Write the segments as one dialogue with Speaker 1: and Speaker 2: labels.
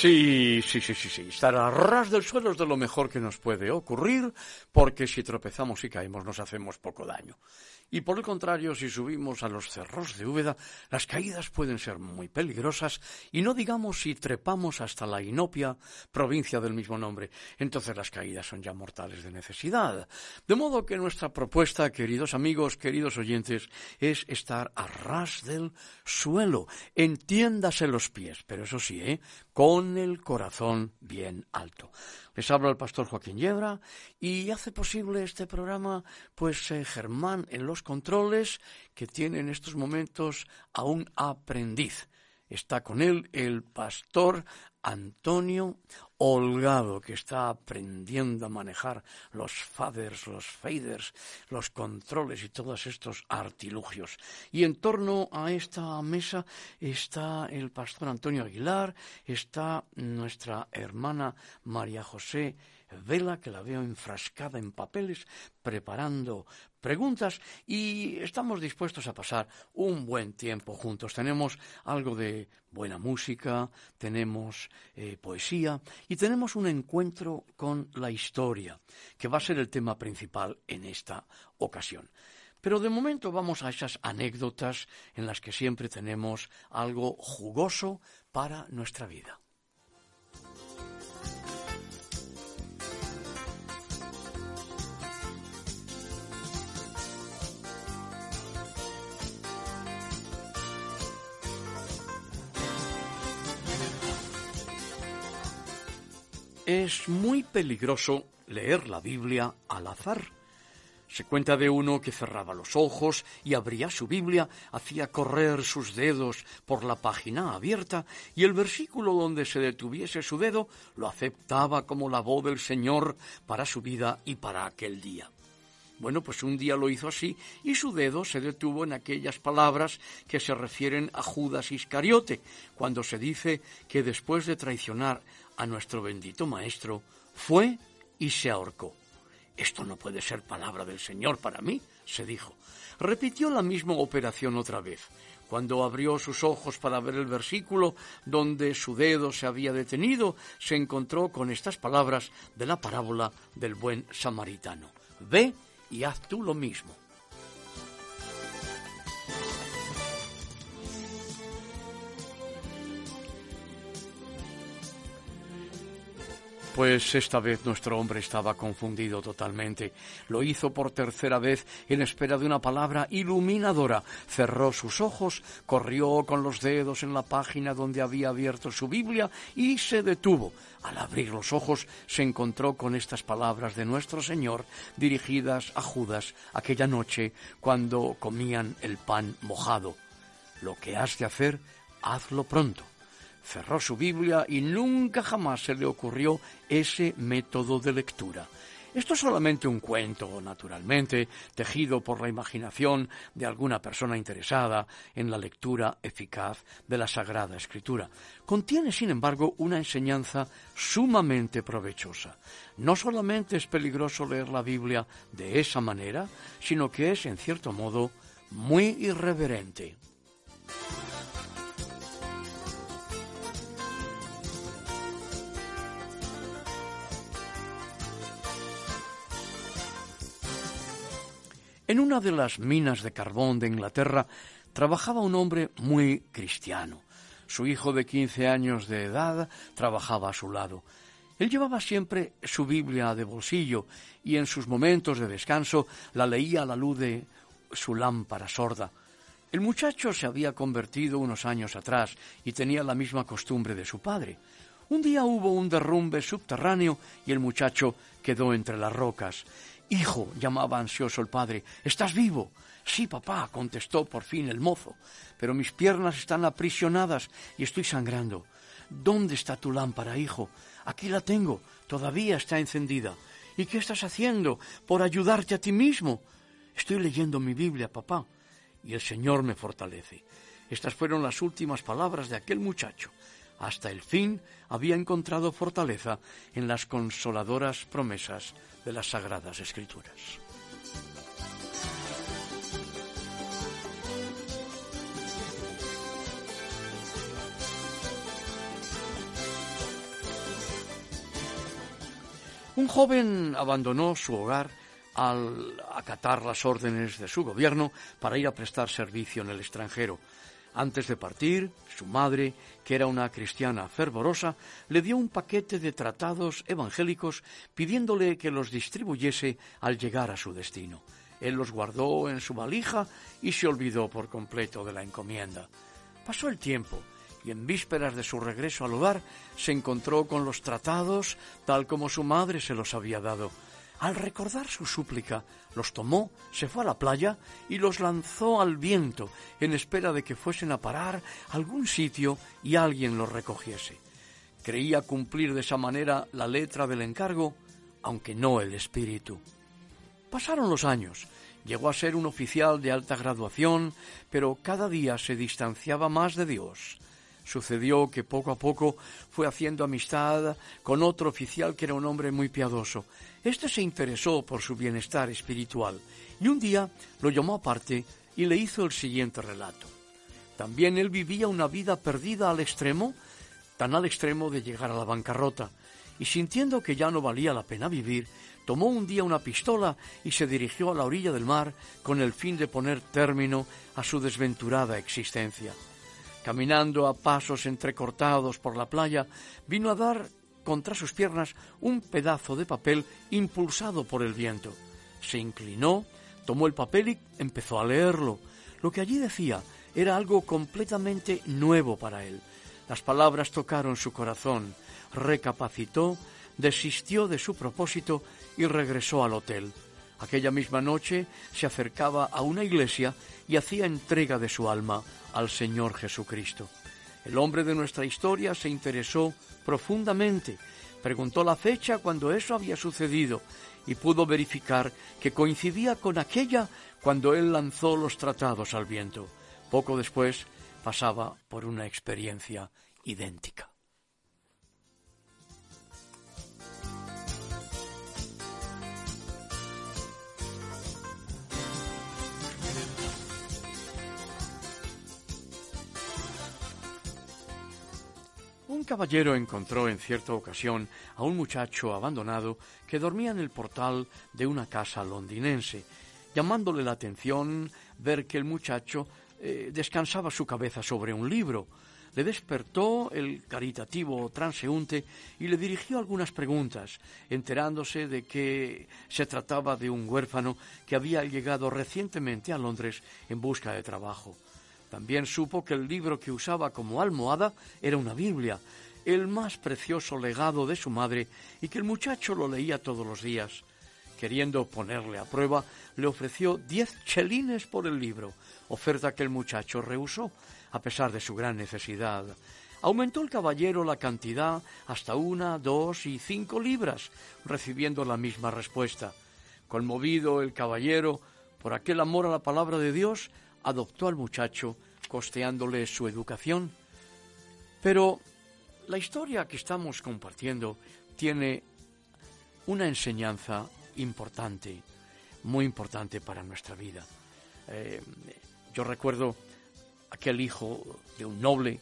Speaker 1: Sí, sí, sí, sí, sí. Estar a ras del suelo es de lo mejor que nos puede ocurrir, porque si tropezamos y caemos nos hacemos poco daño. Y por el contrario, si subimos a los cerros de Úbeda, las caídas pueden ser muy peligrosas, y no digamos si trepamos hasta la Inopia, provincia del mismo nombre, entonces las caídas son ya mortales de necesidad. De modo que nuestra propuesta, queridos amigos, queridos oyentes, es estar a ras del suelo, entiéndase los pies, pero eso sí, ¿eh? con el corazón bien alto. Les habla el pastor Joaquín Yebra y hace posible este programa, pues eh, Germán en los controles, que tiene en estos momentos a un aprendiz. Está con él el pastor Antonio Holgado, que está aprendiendo a manejar los faders, los faders, los controles y todos estos artilugios. Y en torno a esta mesa está el pastor Antonio Aguilar, está nuestra hermana María José Vela, que la veo enfrascada en papeles, preparando preguntas y estamos dispuestos a pasar un buen tiempo juntos. Tenemos algo de buena música, tenemos eh, poesía y tenemos un encuentro con la historia, que va a ser el tema principal en esta ocasión. Pero de momento vamos a esas anécdotas en las que siempre tenemos algo jugoso para nuestra vida. Es muy peligroso leer la Biblia al azar. Se cuenta de uno que cerraba los ojos y abría su Biblia, hacía correr sus dedos por la página abierta y el versículo donde se detuviese su dedo lo aceptaba como la voz del Señor para su vida y para aquel día. Bueno, pues un día lo hizo así y su dedo se detuvo en aquellas palabras que se refieren a Judas Iscariote, cuando se dice que después de traicionar a nuestro bendito Maestro, fue y se ahorcó. Esto no puede ser palabra del Señor para mí, se dijo. Repitió la misma operación otra vez. Cuando abrió sus ojos para ver el versículo donde su dedo se había detenido, se encontró con estas palabras de la parábola del buen samaritano. Ve y haz tú lo mismo. Pues esta vez nuestro hombre estaba confundido totalmente. Lo hizo por tercera vez en espera de una palabra iluminadora. Cerró sus ojos, corrió con los dedos en la página donde había abierto su Biblia y se detuvo. Al abrir los ojos se encontró con estas palabras de nuestro Señor dirigidas a Judas aquella noche cuando comían el pan mojado. Lo que has de hacer, hazlo pronto cerró su Biblia y nunca jamás se le ocurrió ese método de lectura. Esto es solamente un cuento, naturalmente, tejido por la imaginación de alguna persona interesada en la lectura eficaz de la Sagrada Escritura. Contiene, sin embargo, una enseñanza sumamente provechosa. No solamente es peligroso leer la Biblia de esa manera, sino que es, en cierto modo, muy irreverente. En una de las minas de carbón de Inglaterra trabajaba un hombre muy cristiano. Su hijo de quince años de edad trabajaba a su lado. Él llevaba siempre su Biblia de bolsillo y en sus momentos de descanso la leía a la luz de su lámpara sorda. El muchacho se había convertido unos años atrás y tenía la misma costumbre de su padre. Un día hubo un derrumbe subterráneo y el muchacho quedó entre las rocas. Hijo, llamaba ansioso el padre, ¿estás vivo? Sí, papá, contestó por fin el mozo, pero mis piernas están aprisionadas y estoy sangrando. ¿Dónde está tu lámpara, hijo? Aquí la tengo, todavía está encendida. ¿Y qué estás haciendo por ayudarte a ti mismo? Estoy leyendo mi Biblia, papá, y el Señor me fortalece. Estas fueron las últimas palabras de aquel muchacho. Hasta el fin había encontrado fortaleza en las consoladoras promesas de las Sagradas Escrituras. Un joven abandonó su hogar al acatar las órdenes de su gobierno para ir a prestar servicio en el extranjero. Antes de partir, su madre, que era una cristiana fervorosa, le dio un paquete de tratados evangélicos pidiéndole que los distribuyese al llegar a su destino. Él los guardó en su valija y se olvidó por completo de la encomienda. Pasó el tiempo y en vísperas de su regreso al hogar se encontró con los tratados tal como su madre se los había dado. Al recordar su súplica, los tomó, se fue a la playa y los lanzó al viento en espera de que fuesen a parar algún sitio y alguien los recogiese. Creía cumplir de esa manera la letra del encargo, aunque no el espíritu. Pasaron los años. Llegó a ser un oficial de alta graduación, pero cada día se distanciaba más de Dios. Sucedió que poco a poco fue haciendo amistad con otro oficial que era un hombre muy piadoso. Este se interesó por su bienestar espiritual y un día lo llamó aparte y le hizo el siguiente relato. También él vivía una vida perdida al extremo, tan al extremo de llegar a la bancarrota, y sintiendo que ya no valía la pena vivir, tomó un día una pistola y se dirigió a la orilla del mar con el fin de poner término a su desventurada existencia caminando a pasos entrecortados por la playa, vino a dar contra sus piernas un pedazo de papel impulsado por el viento. Se inclinó, tomó el papel y empezó a leerlo. Lo que allí decía era algo completamente nuevo para él. Las palabras tocaron su corazón, recapacitó, desistió de su propósito y regresó al hotel. Aquella misma noche se acercaba a una iglesia y hacía entrega de su alma al Señor Jesucristo. El hombre de nuestra historia se interesó profundamente, preguntó la fecha cuando eso había sucedido y pudo verificar que coincidía con aquella cuando él lanzó los tratados al viento. Poco después pasaba por una experiencia idéntica. Un caballero encontró en cierta ocasión a un muchacho abandonado que dormía en el portal de una casa londinense, llamándole la atención ver que el muchacho eh, descansaba su cabeza sobre un libro. Le despertó el caritativo transeúnte y le dirigió algunas preguntas, enterándose de que se trataba de un huérfano que había llegado recientemente a Londres en busca de trabajo. También supo que el libro que usaba como almohada era una Biblia, el más precioso legado de su madre, y que el muchacho lo leía todos los días. Queriendo ponerle a prueba, le ofreció diez chelines por el libro, oferta que el muchacho rehusó, a pesar de su gran necesidad. Aumentó el caballero la cantidad hasta una, dos y cinco libras, recibiendo la misma respuesta. Conmovido el caballero por aquel amor a la palabra de Dios, adoptó al muchacho, costeándole su educación. Pero la historia que estamos compartiendo tiene una enseñanza importante, muy importante para nuestra vida. Eh, yo recuerdo aquel hijo de un noble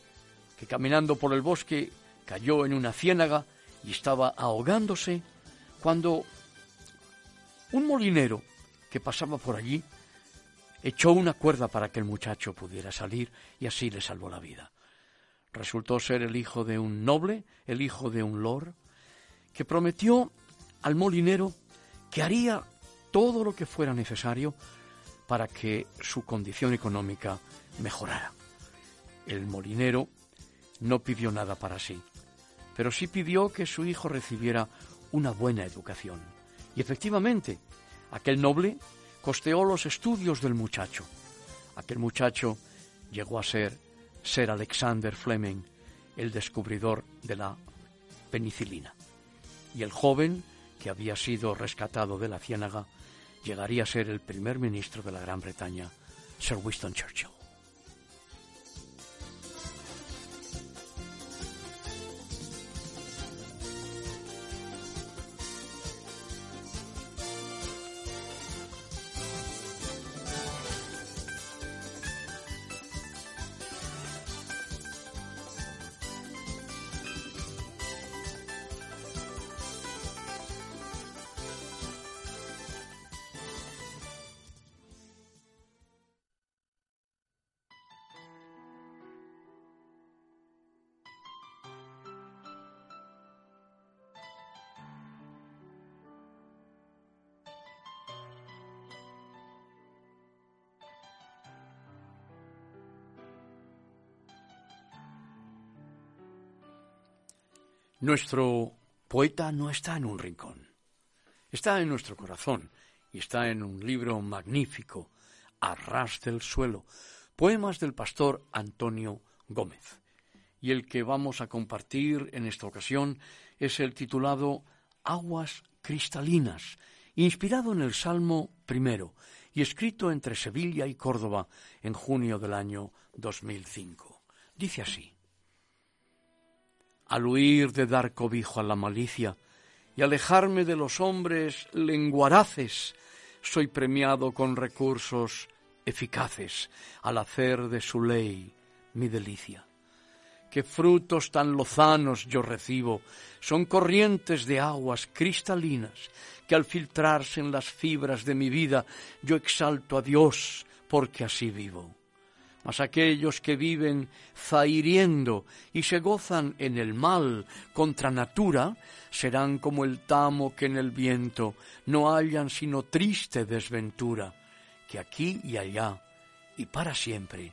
Speaker 1: que caminando por el bosque cayó en una ciénaga y estaba ahogándose cuando un molinero que pasaba por allí echó una cuerda para que el muchacho pudiera salir y así le salvó la vida. Resultó ser el hijo de un noble, el hijo de un lord, que prometió al molinero que haría todo lo que fuera necesario para que su condición económica mejorara. El molinero no pidió nada para sí, pero sí pidió que su hijo recibiera una buena educación. Y efectivamente, aquel noble costeó los estudios del muchacho. Aquel muchacho llegó a ser Sir Alexander Fleming, el descubridor de la penicilina. Y el joven, que había sido rescatado de la ciénaga, llegaría a ser el primer ministro de la Gran Bretaña, Sir Winston Churchill. Nuestro poeta no está en un rincón, está en nuestro corazón y está en un libro magnífico, Arras del suelo, poemas del pastor Antonio Gómez. Y el que vamos a compartir en esta ocasión es el titulado Aguas cristalinas, inspirado en el Salmo primero y escrito entre Sevilla y Córdoba en junio del año 2005. Dice así al huir de dar cobijo a la malicia y alejarme de los hombres lenguaraces, soy premiado con recursos eficaces al hacer de su ley mi delicia. Qué frutos tan lozanos yo recibo, son corrientes de aguas cristalinas, que al filtrarse en las fibras de mi vida yo exalto a Dios, porque así vivo mas aquellos que viven zairiendo y se gozan en el mal contra natura, serán como el tamo que en el viento no hallan sino triste desventura, que aquí y allá y para siempre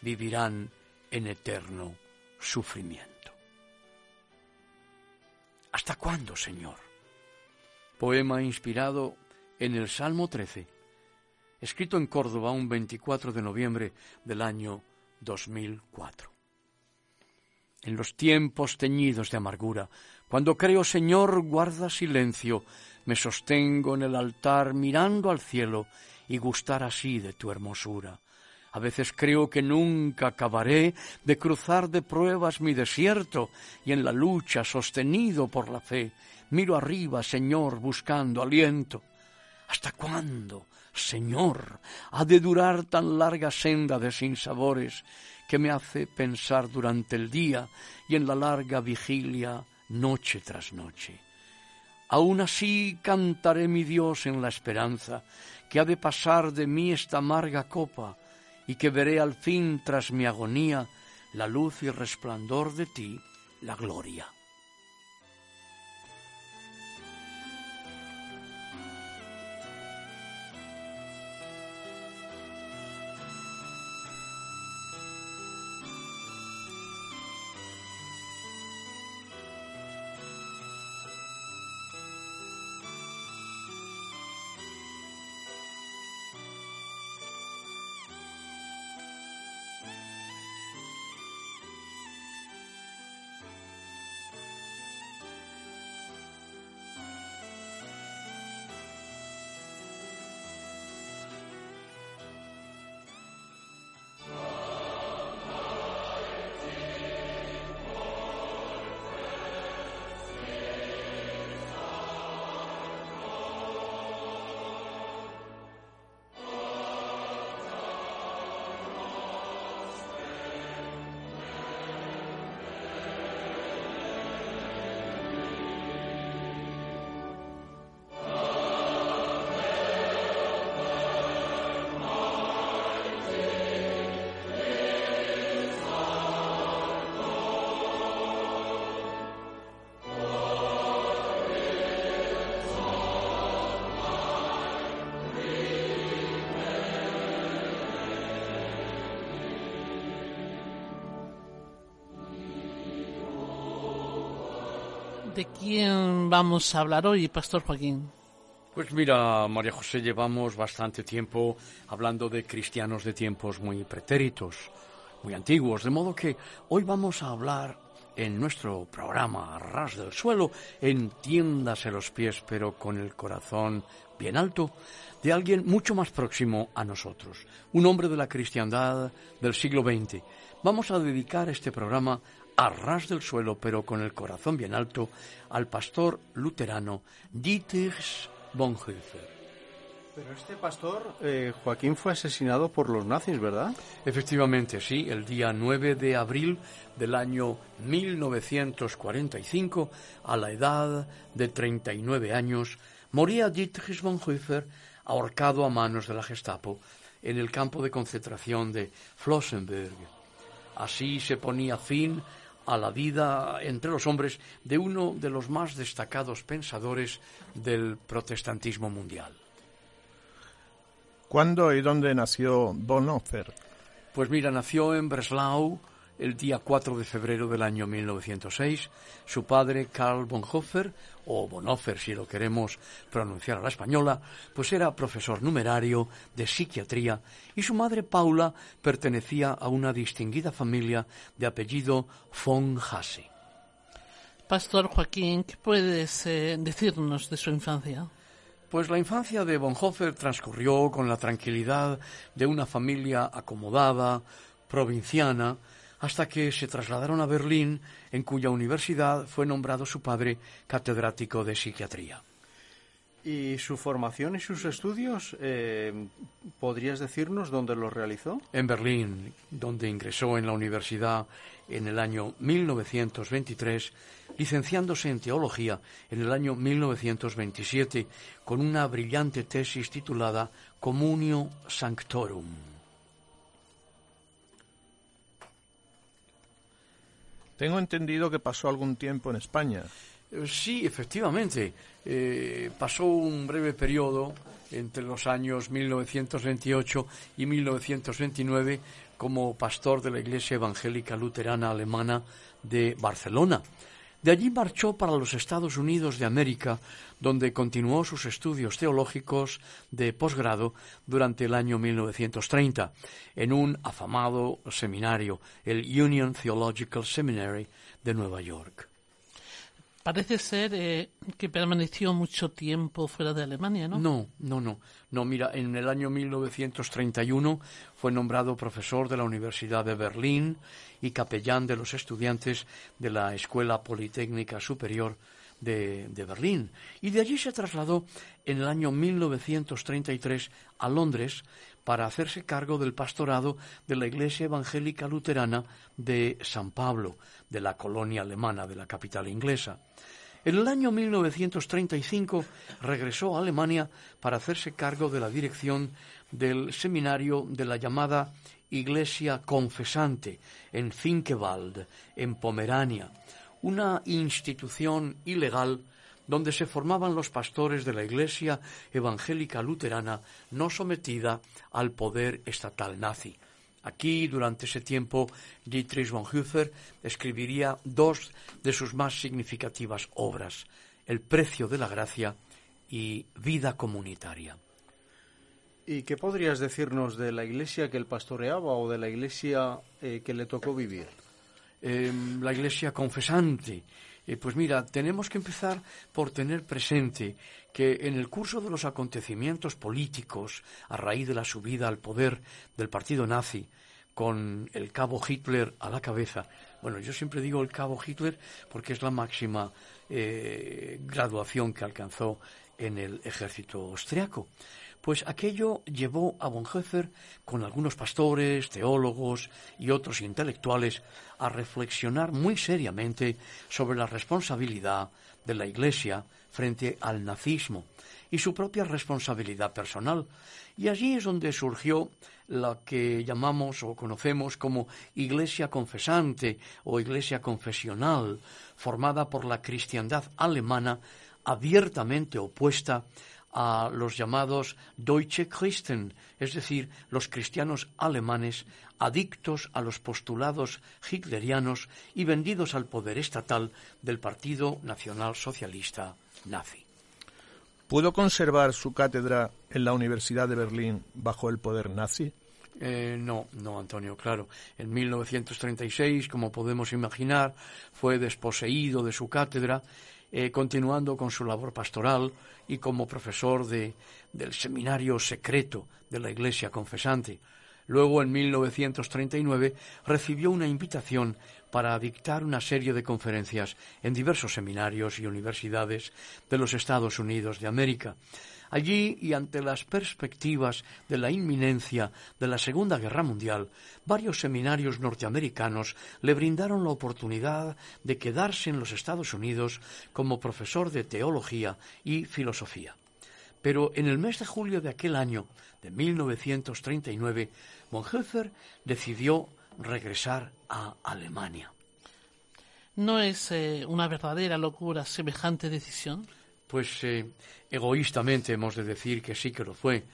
Speaker 1: vivirán en eterno sufrimiento. ¿Hasta cuándo, Señor? Poema inspirado en el Salmo 13 escrito en Córdoba un 24 de noviembre del año 2004. En los tiempos teñidos de amargura, cuando creo, Señor, guarda silencio, me sostengo en el altar mirando al cielo y gustar así de tu hermosura. A veces creo que nunca acabaré de cruzar de pruebas mi desierto y en la lucha sostenido por la fe, miro arriba, Señor, buscando aliento. ¿Hasta cuándo Señor, ha de durar tan larga senda de sinsabores que me hace pensar durante el día y en la larga vigilia noche tras noche. Aún así cantaré mi Dios en la esperanza que ha de pasar de mí esta amarga copa y que veré al fin tras mi agonía la luz y resplandor de ti, la gloria.
Speaker 2: ¿De quién vamos a hablar hoy, Pastor Joaquín?
Speaker 1: Pues mira, María José, llevamos bastante tiempo hablando de cristianos de tiempos muy pretéritos, muy antiguos, de modo que hoy vamos a hablar en nuestro programa Ras del Suelo, entiéndase los pies pero con el corazón bien alto, de alguien mucho más próximo a nosotros, un hombre de la cristiandad del siglo XX. Vamos a dedicar este programa a ras del suelo, pero con el corazón bien alto, al pastor luterano Dietrich Bonhoeffer.
Speaker 3: Pero este pastor, eh, Joaquín, fue asesinado por los nazis, ¿verdad?
Speaker 1: Efectivamente, sí, el día 9 de abril del año 1945, a la edad de 39 años, moría Dietrich Bonhoeffer ahorcado a manos de la Gestapo en el campo de concentración de Flossenberg. Así se ponía fin a la vida entre los hombres de uno de los más destacados pensadores del protestantismo mundial.
Speaker 4: ¿Cuándo y dónde nació Bonhoeffer?
Speaker 1: Pues mira, nació en Breslau el día 4 de febrero del año 1906. Su padre, Karl Bonhoeffer, o Bonhoeffer si lo queremos pronunciar a la española, pues era profesor numerario de psiquiatría y su madre, Paula, pertenecía a una distinguida familia de apellido von Hasse.
Speaker 2: Pastor Joaquín, ¿qué puedes eh, decirnos de su infancia?
Speaker 1: Pues la infancia de Bonhoeffer transcurrió con la tranquilidad de una familia acomodada, provinciana, hasta que se trasladaron a Berlín, en cuya universidad fue nombrado su padre catedrático de psiquiatría.
Speaker 3: ¿Y su formación y sus estudios, eh, podrías decirnos dónde los realizó?
Speaker 1: En Berlín, donde ingresó en la universidad en el año 1923, licenciándose en teología en el año 1927 con una brillante tesis titulada Communio Sanctorum.
Speaker 4: Tengo entendido que pasó algún tiempo en España.
Speaker 1: Eh, sí, efectivamente. Eh, pasó un breve periodo entre los años 1928 y 1929 como pastor de la Iglesia Evangélica Luterana Alemana de Barcelona. De allí marchó para los Estados Unidos de América, donde continuó sus estudios teológicos de posgrado durante el año 1930, en un afamado seminario, el Union Theological Seminary de Nueva York.
Speaker 2: Parece ser eh, que permaneció mucho tiempo fuera de Alemania, ¿no?
Speaker 1: No, no, no. No, mira, en el año 1931 fue nombrado profesor de la Universidad de Berlín y capellán de los estudiantes de la Escuela Politécnica Superior de, de, Berlín. Y de allí se trasladó en el año 1933 a Londres para hacerse cargo del pastorado de la Iglesia Evangélica Luterana de San Pablo, de la colonia alemana de la capital inglesa. En el año 1935 regresó a Alemania para hacerse cargo de la dirección del seminario de la llamada Iglesia Confesante en Finkewald, en Pomerania, una institución ilegal donde se formaban los pastores de la Iglesia Evangélica Luterana no sometida al poder estatal nazi. Aquí, durante ese tiempo, Dietrich Bonhoeffer escribiría dos de sus más significativas obras, El precio de la gracia y Vida comunitaria.
Speaker 3: ¿Y qué podrías decirnos de la iglesia que él pastoreaba o de la iglesia eh, que le tocó vivir?
Speaker 1: Em, la iglesia confesante. Eh, pues mira, tenemos que empezar por tener presente que en el curso de los acontecimientos políticos, a raíz de la subida al poder del partido nazi, con el cabo Hitler a la cabeza, bueno, yo siempre digo el cabo Hitler porque es la máxima eh, graduación que alcanzó en el ejército austriaco. Pues aquello llevó a Bonhoeffer, con algunos pastores, teólogos y otros intelectuales, a reflexionar muy seriamente sobre la responsabilidad de la Iglesia frente al nazismo y su propia responsabilidad personal. Y allí es donde surgió la que llamamos o conocemos como Iglesia confesante o Iglesia confesional, formada por la cristiandad alemana abiertamente opuesta a los llamados Deutsche Christen, es decir, los cristianos alemanes adictos a los postulados hitlerianos y vendidos al poder estatal del Partido Nacional Socialista nazi.
Speaker 4: ¿Pudo conservar su cátedra en la Universidad de Berlín bajo el poder nazi?
Speaker 1: Eh, no, no, Antonio, claro. En 1936, como podemos imaginar, fue desposeído de su cátedra, eh, continuando con su labor pastoral y como profesor de, del seminario secreto de la Iglesia Confesante. Luego, en 1939, recibió una invitación para dictar una serie de conferencias en diversos seminarios y universidades de los Estados Unidos de América. Allí, y ante las perspectivas de la inminencia de la Segunda Guerra Mundial, varios seminarios norteamericanos le brindaron la oportunidad de quedarse en los Estados Unidos como profesor de teología y filosofía. Pero en el mes de julio de aquel año, de 1939, Bonhoeffer decidió regresar a Alemania.
Speaker 2: ¿No es eh, una verdadera locura semejante decisión?
Speaker 1: Pues eh, egoístamente hemos de decir que sí que lo fue,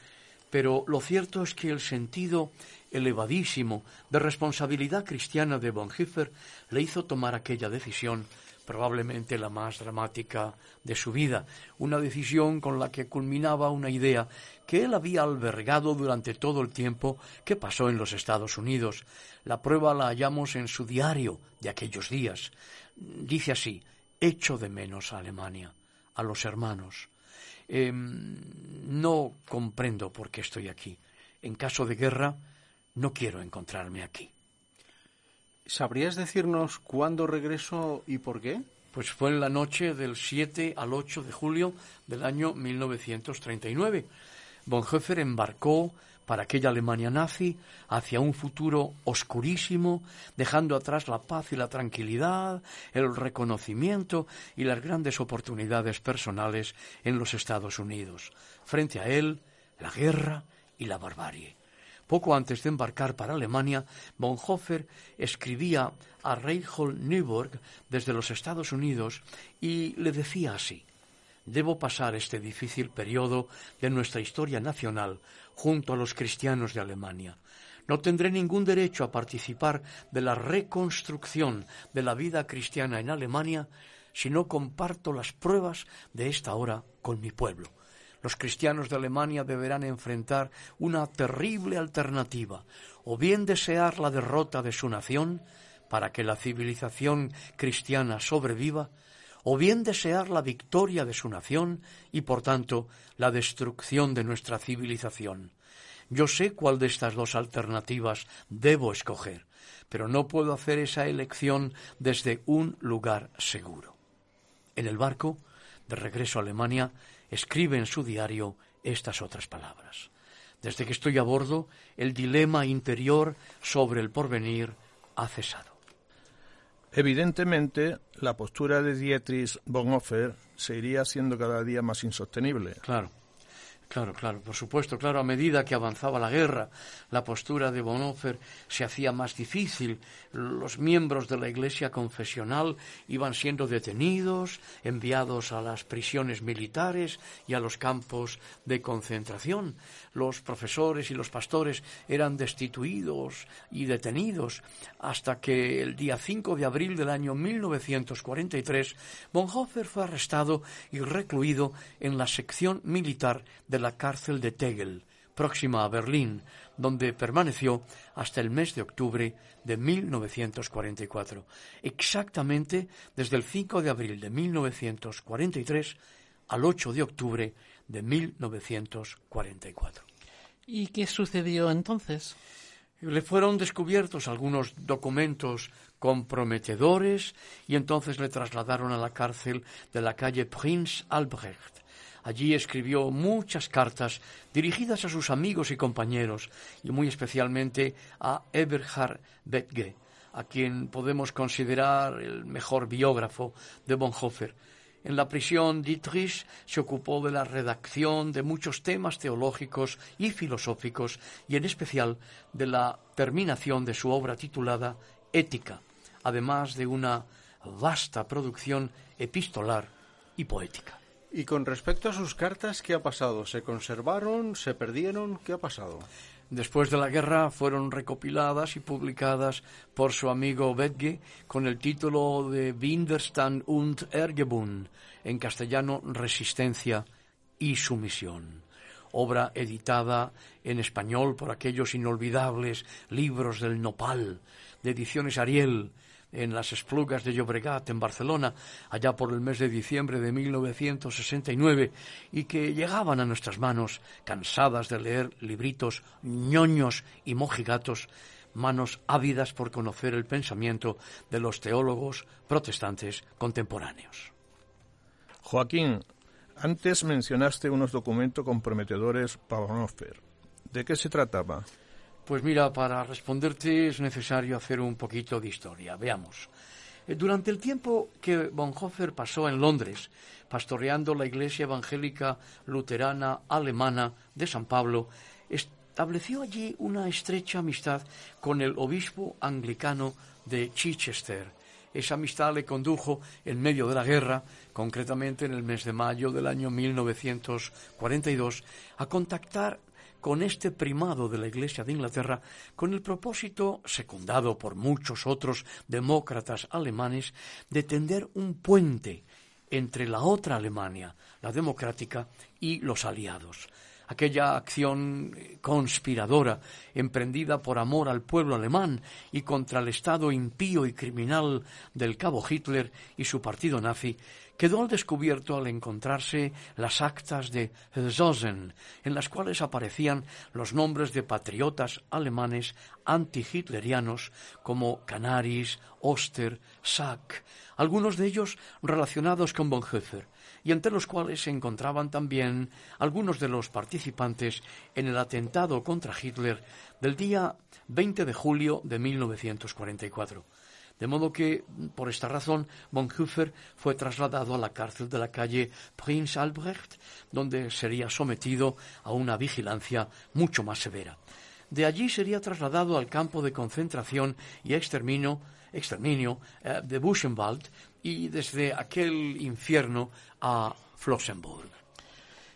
Speaker 1: pero lo cierto es que el sentido elevadísimo de responsabilidad cristiana de Bonhoeffer le hizo tomar aquella decisión probablemente la más dramática de su vida, una decisión con la que culminaba una idea que él había albergado durante todo el tiempo que pasó en los Estados Unidos. La prueba la hallamos en su diario de aquellos días. Dice así, echo de menos a Alemania a los hermanos. Em, no comprendo por qué estoy aquí. En caso de guerra, no quiero encontrarme aquí.
Speaker 3: ¿Sabrías decirnos cuándo regresó y por qué?
Speaker 1: Pues fue en la noche del 7 al 8 de julio del año 1939. Bonhoeffer embarcó para aquella Alemania nazi hacia un futuro oscurísimo, dejando atrás la paz y la tranquilidad, el reconocimiento y las grandes oportunidades personales en los Estados Unidos. Frente a él, la guerra y la barbarie. Poco antes de embarcar para Alemania, Bonhoeffer escribía a Reinhold Neuburg desde los Estados Unidos y le decía así Debo pasar este difícil periodo de nuestra historia nacional junto a los cristianos de Alemania. No tendré ningún derecho a participar de la reconstrucción de la vida cristiana en Alemania si no comparto las pruebas de esta hora con mi pueblo. Los cristianos de Alemania deberán enfrentar una terrible alternativa, o bien desear la derrota de su nación para que la civilización cristiana sobreviva, o bien desear la victoria de su nación y, por tanto, la destrucción de nuestra civilización. Yo sé cuál de estas dos alternativas debo escoger, pero no puedo hacer esa elección desde un lugar seguro. En el barco, de regreso a Alemania, escribe en su diario estas otras palabras. Desde que estoy a bordo, el dilema interior sobre el porvenir ha cesado.
Speaker 4: Evidentemente, la postura de Dietrich Bonhoeffer se iría haciendo cada día más insostenible.
Speaker 1: Claro. Claro, claro, por supuesto, claro, a medida que avanzaba la guerra, la postura de Bonhoeffer se hacía más difícil. Los miembros de la Iglesia confesional iban siendo detenidos, enviados a las prisiones militares y a los campos de concentración. Los profesores y los pastores eran destituidos y detenidos hasta que el día 5 de abril del año 1943 Bonhoeffer fue arrestado y recluido en la sección militar de la cárcel de Tegel, próxima a Berlín, donde permaneció hasta el mes de octubre de 1944, exactamente desde el 5 de abril de 1943 al 8 de octubre de 1944.
Speaker 2: ¿Y qué sucedió entonces?
Speaker 1: Le fueron descubiertos algunos documentos comprometedores y entonces le trasladaron a la cárcel de la calle Prince Albrecht, Allí escribió muchas cartas dirigidas a sus amigos y compañeros, y muy especialmente a Eberhard Betge, a quien podemos considerar el mejor biógrafo de Bonhoeffer. En la prisión, Dietrich se ocupó de la redacción de muchos temas teológicos y filosóficos, y en especial de la terminación de su obra titulada Ética, además de una vasta producción epistolar y poética.
Speaker 3: Y con respecto a sus cartas, ¿qué ha pasado? ¿Se conservaron? ¿Se perdieron? ¿Qué ha pasado?
Speaker 1: Después de la guerra fueron recopiladas y publicadas por su amigo Bethge con el título de Widerstand und Ergebund, en castellano Resistencia y Sumisión. Obra editada en español por aquellos inolvidables libros del Nopal, de ediciones Ariel, en las Esplugas de Llobregat, en Barcelona, allá por el mes de diciembre de 1969, y que llegaban a nuestras manos, cansadas de leer libritos ñoños y mojigatos, manos ávidas por conocer el pensamiento de los teólogos protestantes contemporáneos.
Speaker 4: Joaquín, antes mencionaste unos documentos comprometedores para Bonhoeffer. ¿De qué se trataba?
Speaker 1: Pues mira, para responderte es necesario hacer un poquito de historia. Veamos. Eh, durante el tiempo que Bonhoeffer pasó en Londres, pastoreando la Iglesia Evangélica Luterana Alemana de San Pablo, estableció allí una estrecha amistad con el obispo anglicano de Chichester. Esa amistad le condujo en medio de la guerra, concretamente en el mes de mayo del año 1942, a contactar con este primado de la Iglesia de Inglaterra con el propósito, secundado por muchos otros demócratas alemanes, de tender un puente entre la otra Alemania, la democrática, y los aliados. Aquella acción conspiradora emprendida por amor al pueblo alemán y contra el Estado impío y criminal del cabo Hitler y su partido nazi quedó al descubierto al encontrarse las actas de Zosen, en las cuales aparecían los nombres de patriotas alemanes anti-hitlerianos como Canaris, Oster, Sack, algunos de ellos relacionados con Bonhoeffer, y entre los cuales se encontraban también algunos de los participantes en el atentado contra Hitler del día 20 de julio de 1944. De modo que, por esta razón, Bonhoeffer fue trasladado a la cárcel de la calle Prinz Albrecht, donde sería sometido a una vigilancia mucho más severa. De allí sería trasladado al campo de concentración y exterminio, exterminio eh, de Buchenwald y desde aquel infierno a Flossenburg.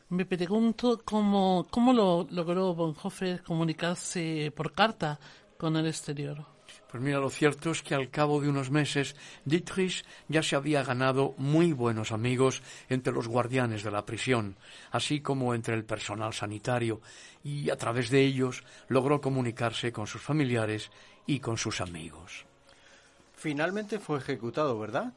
Speaker 2: Me pregunto cómo, cómo lo logró Bonhoeffer comunicarse por carta con el exterior.
Speaker 1: Pues mira, lo cierto es que al cabo de unos meses Dietrich ya se había ganado muy buenos amigos entre los guardianes de la prisión, así como entre el personal sanitario, y a través de ellos logró comunicarse con sus familiares y con sus amigos.
Speaker 3: Finalmente fue ejecutado, ¿verdad?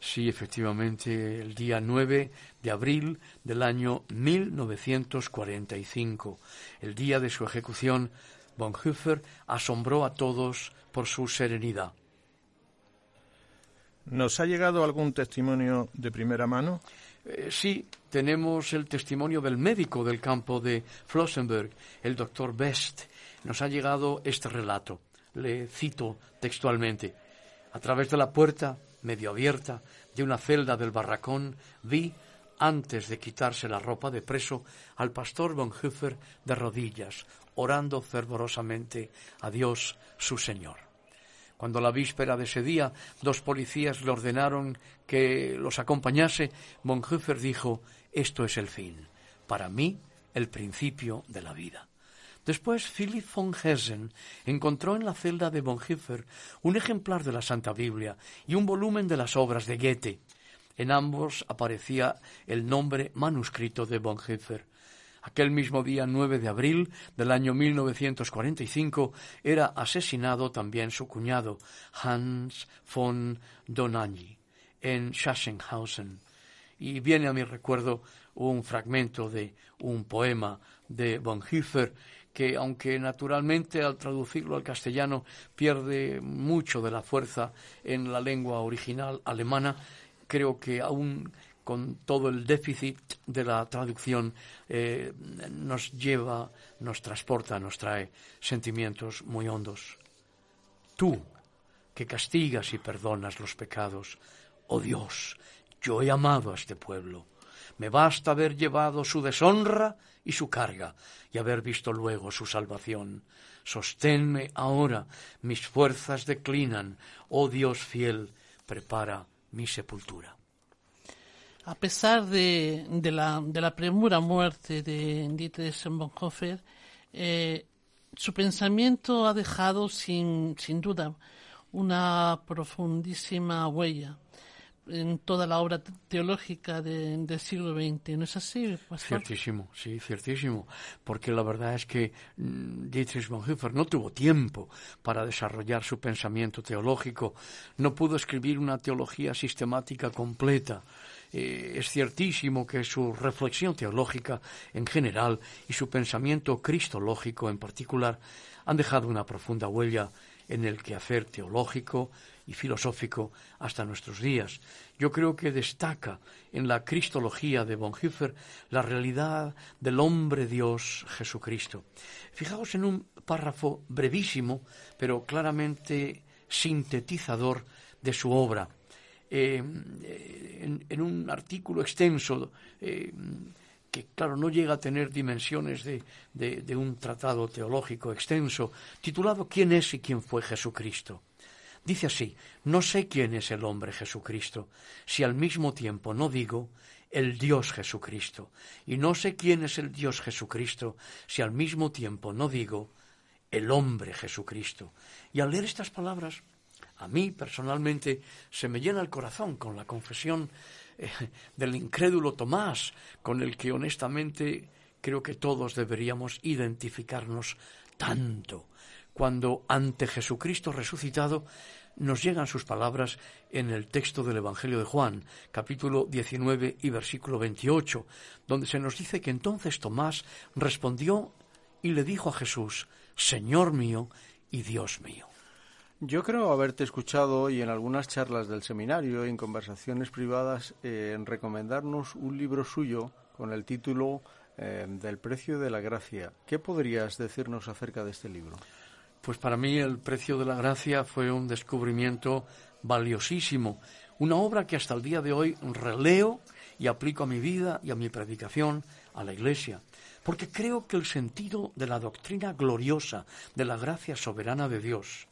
Speaker 1: Sí, efectivamente, el día 9 de abril del año 1945, el día de su ejecución, Bonhoeffer asombró a todos por su serenidad.
Speaker 4: ¿Nos ha llegado algún testimonio de primera mano?
Speaker 1: Eh, sí, tenemos el testimonio del médico del campo de Flossenberg, el doctor Best. Nos ha llegado este relato. Le cito textualmente. A través de la puerta, medio abierta, de una celda del barracón, vi, antes de quitarse la ropa de preso, al pastor Bonhoeffer de rodillas, orando fervorosamente a Dios su Señor. Cuando la víspera de ese día dos policías le ordenaron que los acompañase, Bonhoeffer dijo, esto es el fin, para mí el principio de la vida. Después, Philip von Hessen encontró en la celda de Bonhoeffer un ejemplar de la Santa Biblia y un volumen de las obras de Goethe. En ambos aparecía el nombre manuscrito de Bonhoeffer. Aquel mismo día 9 de abril del año 1945 era asesinado también su cuñado, Hans von Donaghy, en Sachsenhausen. Y viene a mi recuerdo un fragmento de un poema de Bonhoeffer que, aunque naturalmente al traducirlo al castellano pierde mucho de la fuerza en la lengua original alemana, creo que aún con todo el déficit de la traducción, eh, nos lleva, nos transporta, nos trae sentimientos muy hondos. Tú, que castigas y perdonas los pecados, oh Dios, yo he amado a este pueblo. Me basta haber llevado su deshonra y su carga y haber visto luego su salvación. Sosténme ahora, mis fuerzas declinan, oh Dios fiel, prepara mi sepultura.
Speaker 2: A pesar de, de, la, de la premura muerte de Dietrich Bonhoeffer, eh, su pensamiento ha dejado sin, sin duda una profundísima huella en toda la obra teológica del siglo XX. ¿No es así,
Speaker 1: Ciertísimo, sí, ciertísimo. Porque la verdad es que mm, Dietrich Bonhoeffer no tuvo tiempo para desarrollar su pensamiento teológico, no pudo escribir una teología sistemática completa. Eh, es ciertísimo que su reflexión teológica en general y su pensamiento cristológico en particular han dejado una profunda huella en el quehacer teológico y filosófico hasta nuestros días. Yo creo que destaca en la cristología de Bonhoeffer la realidad del hombre Dios Jesucristo. Fijaos en un párrafo brevísimo, pero claramente sintetizador de su obra. Eh, en, un artículo extenso eh, que claro no llega a tener dimensiones de, de, un tratado teológico extenso, titulado ¿Quién es y quién fue Jesucristo? Dice así, no sé quién es el hombre Jesucristo, si al mismo tiempo no digo el Dios Jesucristo, y no sé quién es el Dios Jesucristo, si al mismo tiempo no digo el hombre Jesucristo. Y al leer estas palabras, a mí personalmente se me llena el corazón con la confesión eh, del incrédulo Tomás, con el que honestamente creo que todos deberíamos identificarnos tanto cuando ante Jesucristo resucitado nos llegan sus palabras en el texto del Evangelio de Juan, capítulo 19 y versículo 28, donde se nos dice que entonces Tomás respondió y le dijo a Jesús, Señor mío y Dios mío.
Speaker 3: Yo creo haberte escuchado hoy en algunas charlas del seminario, en conversaciones privadas, eh, en recomendarnos un libro suyo con el título eh, Del precio de la gracia. ¿Qué podrías decirnos acerca de este libro?
Speaker 1: Pues para mí el precio de la gracia fue un descubrimiento valiosísimo, una obra que hasta el día de hoy releo y aplico a mi vida y a mi predicación a la Iglesia, porque creo que el sentido de la doctrina gloriosa de la gracia soberana de Dios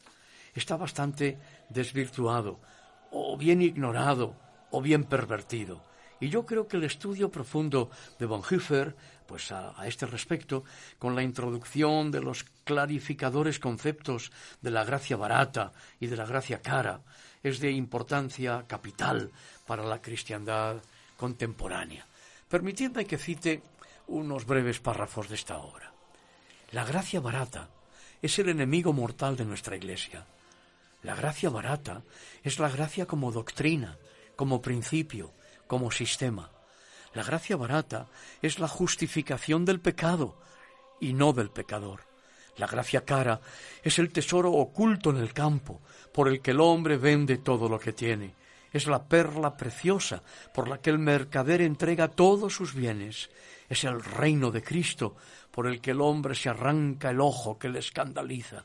Speaker 1: está bastante desvirtuado, o bien ignorado, o bien pervertido. Y yo creo que el estudio profundo de Bonhoeffer, pues a, este respecto, con la introducción de los clarificadores conceptos de la gracia barata y de la gracia cara, es de importancia capital para la cristiandad contemporánea. Permitidme que cite unos breves párrafos de esta obra. La gracia barata es el enemigo mortal de nuestra Iglesia. La gracia barata es la gracia como doctrina, como principio, como sistema. La gracia barata es la justificación del pecado y no del pecador. La gracia cara es el tesoro oculto en el campo por el que el hombre vende todo lo que tiene. Es la perla preciosa por la que el mercader entrega todos sus bienes. Es el reino de Cristo por el que el hombre se arranca el ojo que le escandaliza.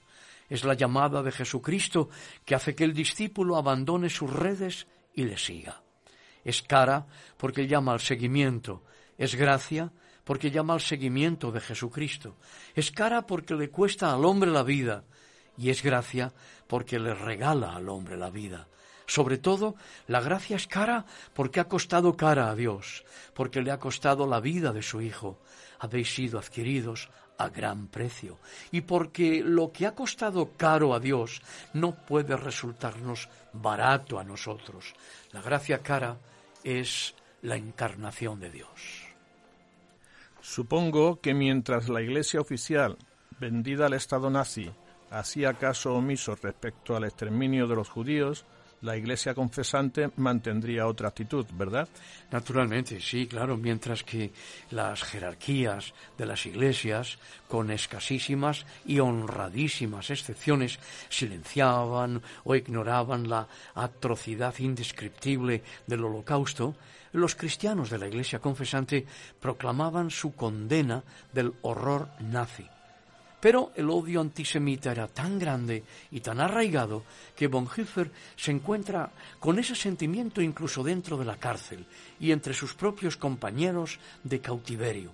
Speaker 1: Es la llamada de Jesucristo que hace que el discípulo abandone sus redes y le siga. Es cara porque llama al seguimiento. Es gracia porque llama al seguimiento de Jesucristo. Es cara porque le cuesta al hombre la vida. Y es gracia porque le regala al hombre la vida. Sobre todo, la gracia es cara porque ha costado cara a Dios, porque le ha costado la vida de su Hijo. Habéis sido adquiridos a gran precio y porque lo que ha costado caro a Dios no puede resultarnos barato a nosotros. La gracia cara es la encarnación de Dios.
Speaker 4: Supongo que mientras la Iglesia oficial, vendida al Estado nazi, hacía caso omiso respecto al exterminio de los judíos, la iglesia confesante mantendría otra actitud, ¿verdad?
Speaker 1: Naturalmente, sí, claro, mientras que las jerarquías de las iglesias, con escasísimas y honradísimas excepciones, silenciaban o ignoraban la atrocidad indescriptible del holocausto, los cristianos de la iglesia confesante proclamaban su condena del horror nazi pero el odio antisemita era tan grande y tan arraigado que Bonhoeffer se encuentra con ese sentimiento incluso dentro de la cárcel y entre sus propios compañeros de cautiverio.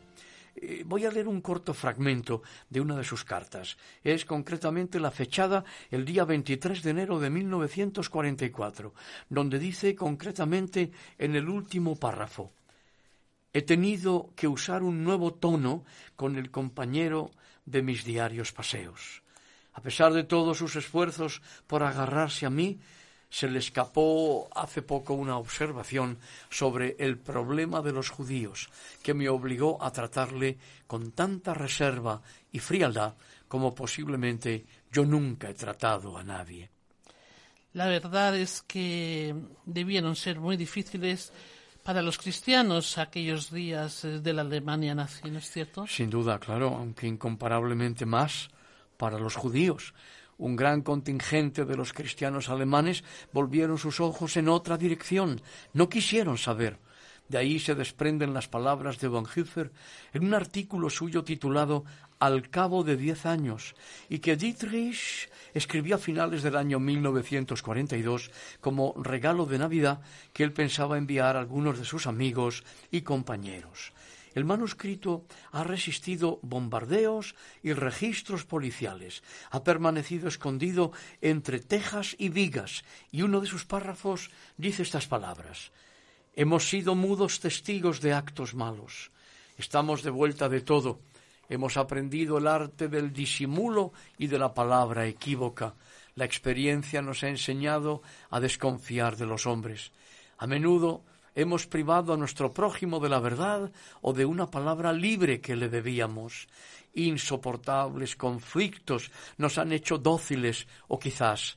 Speaker 1: Eh, voy a leer un corto fragmento de una de sus cartas. Es concretamente la fechada el día 23 de enero de 1944, donde dice concretamente en el último párrafo He tenido que usar un nuevo tono con el compañero de mis diarios paseos. A pesar de todos sus esfuerzos por agarrarse a mí, se le escapó hace poco una observación sobre el problema de los judíos, que me obligó a tratarle con tanta reserva y frialdad como posiblemente yo nunca he tratado a nadie.
Speaker 2: La verdad es que debieron ser muy difíciles para los cristianos aquellos días eh, de la Alemania nazi, ¿no es cierto?
Speaker 1: Sin duda, claro, aunque incomparablemente más para los judíos. Un gran contingente de los cristianos alemanes volvieron sus ojos en otra dirección, no quisieron saber. De ahí se desprenden las palabras de Bonhoeffer en un artículo suyo titulado Al cabo de diez años, y que Dietrich escribió a finales del año 1942 como regalo de Navidad que él pensaba enviar a algunos de sus amigos y compañeros. El manuscrito ha resistido bombardeos y registros policiales, ha permanecido escondido entre tejas y vigas, y uno de sus párrafos dice estas palabras Hemos sido mudos testigos de actos malos. Estamos de vuelta de todo Hemos aprendido el arte del disimulo y de la palabra equívoca. La experiencia nos ha enseñado a desconfiar de los hombres. A menudo hemos privado a nuestro prójimo de la verdad o de una palabra libre que le debíamos. Insoportables conflictos nos han hecho dóciles o quizás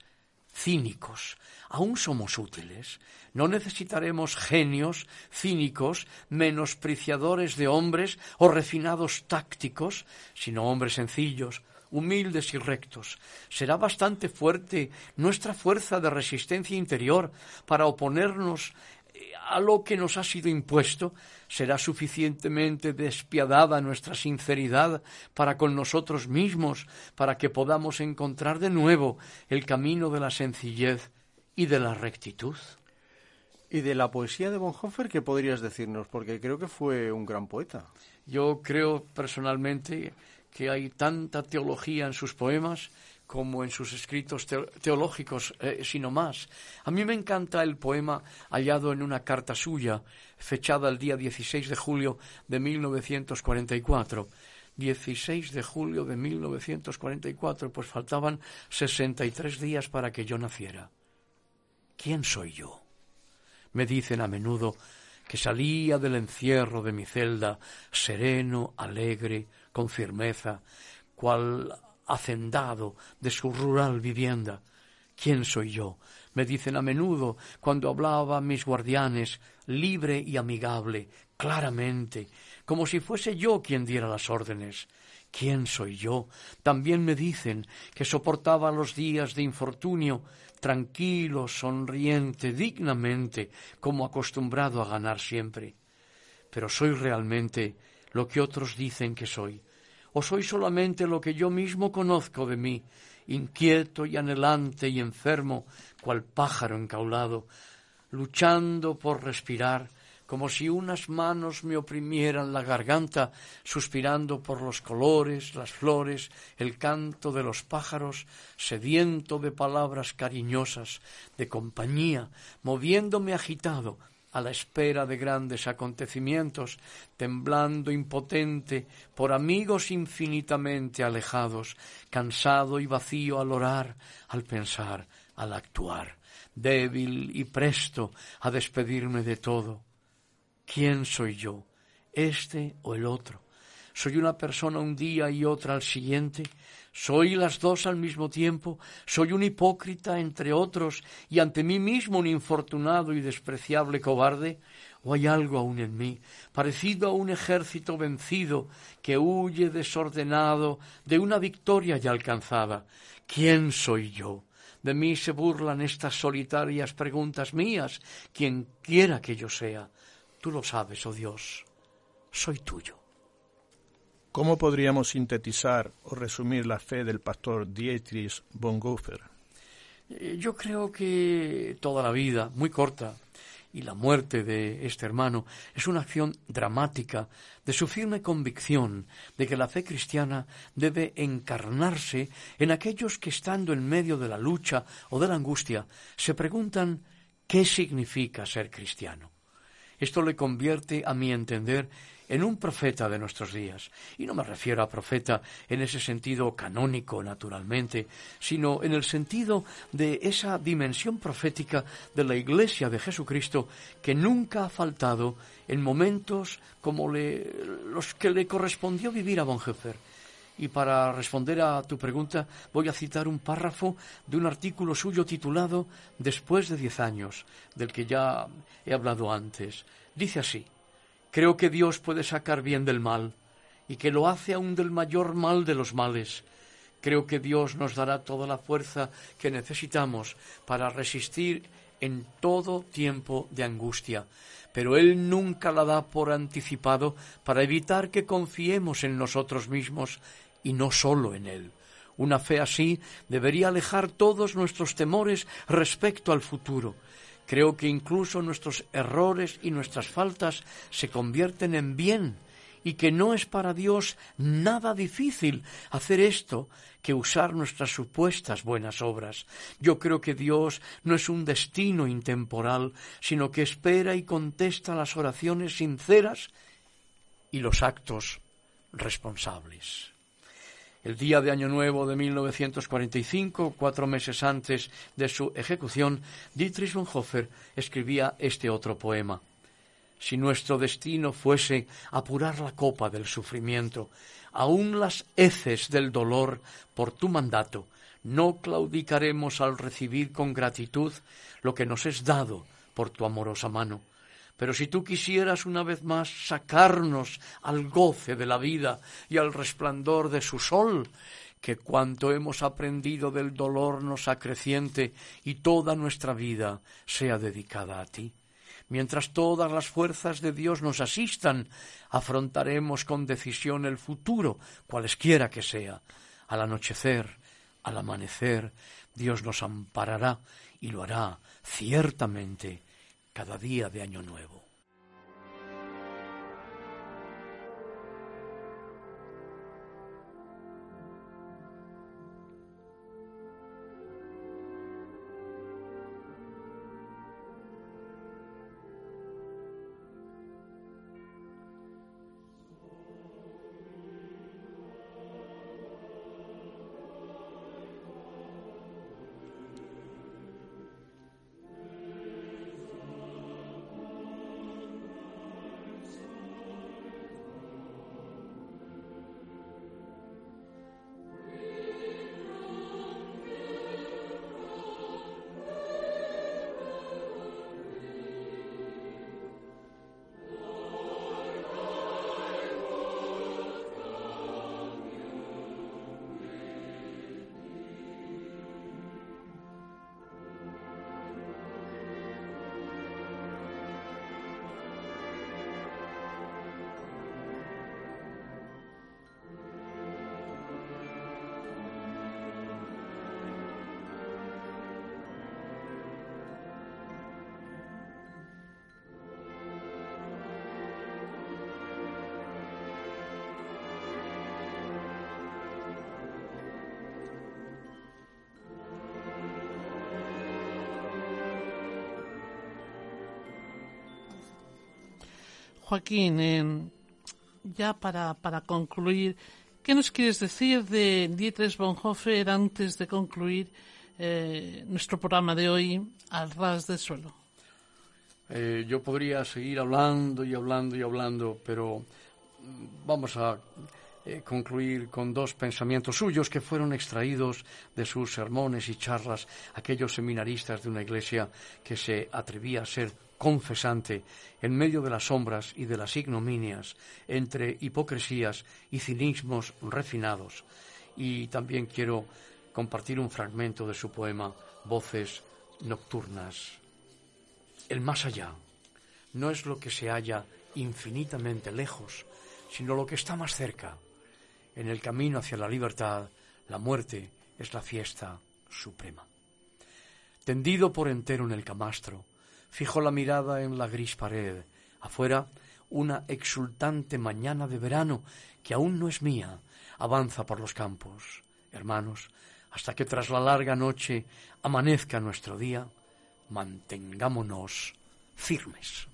Speaker 1: cínicos. Aún somos útiles. No necesitaremos genios cínicos, menospreciadores de hombres o refinados tácticos, sino hombres sencillos, humildes y rectos. Será bastante fuerte nuestra fuerza de resistencia interior para oponernos a lo que nos ha sido impuesto, será suficientemente despiadada nuestra sinceridad para con nosotros mismos, para que podamos encontrar de nuevo el camino de la sencillez y de la rectitud.
Speaker 3: ¿Y de la poesía de Bonhoeffer qué podrías decirnos? Porque creo que fue un gran poeta.
Speaker 1: Yo creo personalmente que hay tanta teología en sus poemas como en sus escritos teológicos, eh, sino más. A mí me encanta el poema hallado en una carta suya, fechada el día 16 de julio de 1944. 16 de julio de 1944, pues faltaban 63 días para que yo naciera. ¿Quién soy yo? Me dicen a menudo que salía del encierro de mi celda sereno, alegre, con firmeza, cual hacendado de su rural vivienda. ¿Quién soy yo? Me dicen a menudo cuando hablaba mis guardianes, libre y amigable, claramente, como si fuese yo quien diera las órdenes. ¿Quién soy yo? También me dicen que soportaba los días de infortunio tranquilo, sonriente, dignamente, como acostumbrado a ganar siempre. Pero soy realmente lo que otros dicen que soy, o soy solamente lo que yo mismo conozco de mí, inquieto y anhelante y enfermo, cual pájaro encaulado, luchando por respirar, como si unas manos me oprimieran la garganta, suspirando por los colores, las flores, el canto de los pájaros, sediento de palabras cariñosas, de compañía, moviéndome agitado, a la espera de grandes acontecimientos, temblando impotente por amigos infinitamente alejados, cansado y vacío al orar, al pensar, al actuar, débil y presto a despedirme de todo, ¿Quién soy yo? ¿Este o el otro? ¿Soy una persona un día y otra al siguiente? ¿Soy las dos al mismo tiempo? ¿Soy un hipócrita entre otros y ante mí mismo un infortunado y despreciable cobarde? ¿O hay algo aún en mí, parecido a un ejército vencido que huye desordenado de una victoria ya alcanzada? ¿Quién soy yo? De mí se burlan estas solitarias preguntas mías, quien quiera que yo sea. Tú lo sabes, oh Dios, soy tuyo.
Speaker 4: ¿Cómo podríamos sintetizar o resumir la fe del pastor Dietrich Bonhoeffer?
Speaker 1: Eh, yo creo que toda la vida, muy corta, y la muerte de este hermano es una acción dramática de su firme convicción de que la fe cristiana debe encarnarse en aquellos que estando en medio de la lucha o de la angustia se preguntan ¿qué significa ser cristiano? Esto le convierte, a mi entender, en un profeta de nuestros días. Y no me refiero a profeta en ese sentido canónico, naturalmente, sino en el sentido de esa dimensión profética de la Iglesia de Jesucristo que nunca ha faltado en momentos como los que le correspondió vivir a Bonhoeffer. Y para responder a tu pregunta voy a citar un párrafo de un artículo suyo titulado Después de diez años, del que ya he hablado antes. Dice así Creo que Dios puede sacar bien del mal y que lo hace aún del mayor mal de los males. Creo que Dios nos dará toda la fuerza que necesitamos para resistir en todo tiempo de angustia, pero Él nunca la da por anticipado para evitar que confiemos en nosotros mismos y no solo en Él. Una fe así debería alejar todos nuestros temores respecto al futuro Creo que incluso nuestros errores y nuestras faltas se convierten en bien y que no es para Dios nada difícil hacer esto que usar nuestras supuestas buenas obras. Yo creo que Dios no es un destino intemporal, sino que espera y contesta las oraciones sinceras y los actos responsables. El día de Año Nuevo de 1945, cuatro meses antes de su ejecución, Dietrich Bonhoeffer escribía este otro poema. Si nuestro destino fuese apurar la copa del sufrimiento, aun las heces del dolor por tu mandato, no claudicaremos al recibir con gratitud lo que nos es dado por tu amorosa mano pero si tú quisieras una vez más sacarnos al goce de la vida y al resplandor de su sol, que cuanto hemos aprendido del dolor nos acreciente y toda nuestra vida sea dedicada a ti. Mientras todas las fuerzas de Dios nos asistan, afrontaremos con decisión el futuro, cualesquiera que sea. Al anochecer, al amanecer, Dios nos amparará y lo hará ciertamente cada día de Año Nuevo.
Speaker 2: Joaquín, ya para, para concluir, ¿qué nos quieres decir de Dietrich Bonhoeffer antes de concluir eh, nuestro programa de hoy al ras del suelo?
Speaker 1: Eh, yo podría seguir hablando y hablando y hablando, pero mm, vamos a eh, concluir con dos pensamientos suyos que fueron extraídos de sus sermones y charlas, aquellos seminaristas de una iglesia que se atrevía a ser confesante en medio de las sombras y de las ignominias, entre hipocresías y cinismos refinados. Y también quiero compartir un fragmento de su poema Voces Nocturnas. El más allá no es lo que se halla infinitamente lejos, sino lo que está más cerca. En el camino hacia la libertad, la muerte es la fiesta suprema. Tendido por entero en el camastro, Fijo la mirada en la gris pared. Afuera, una exultante mañana de verano que aún no es mía, avanza por los campos. Hermanos, hasta que tras la larga noche amanezca nuestro día, mantengámonos firmes.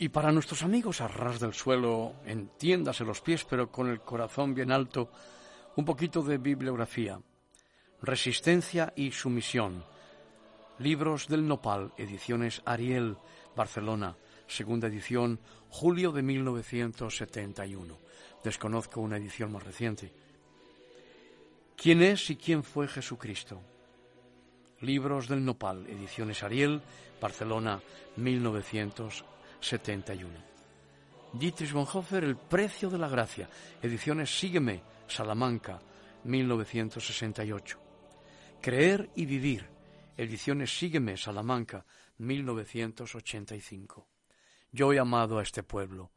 Speaker 1: Y para nuestros amigos a ras del suelo, entiéndase los pies, pero con el corazón bien alto, un poquito de bibliografía. Resistencia y sumisión. Libros del Nopal, ediciones Ariel, Barcelona, segunda edición, julio de 1971. Desconozco una edición más reciente. ¿Quién es y quién fue Jesucristo? Libros del Nopal, ediciones Ariel, Barcelona, 1971. 71. Dietrich Bonhoeffer, El precio de la gracia, ediciones Sígueme, Salamanca, 1968. Creer y vivir, ediciones Sígueme, Salamanca, 1985. Yo he amado a este pueblo,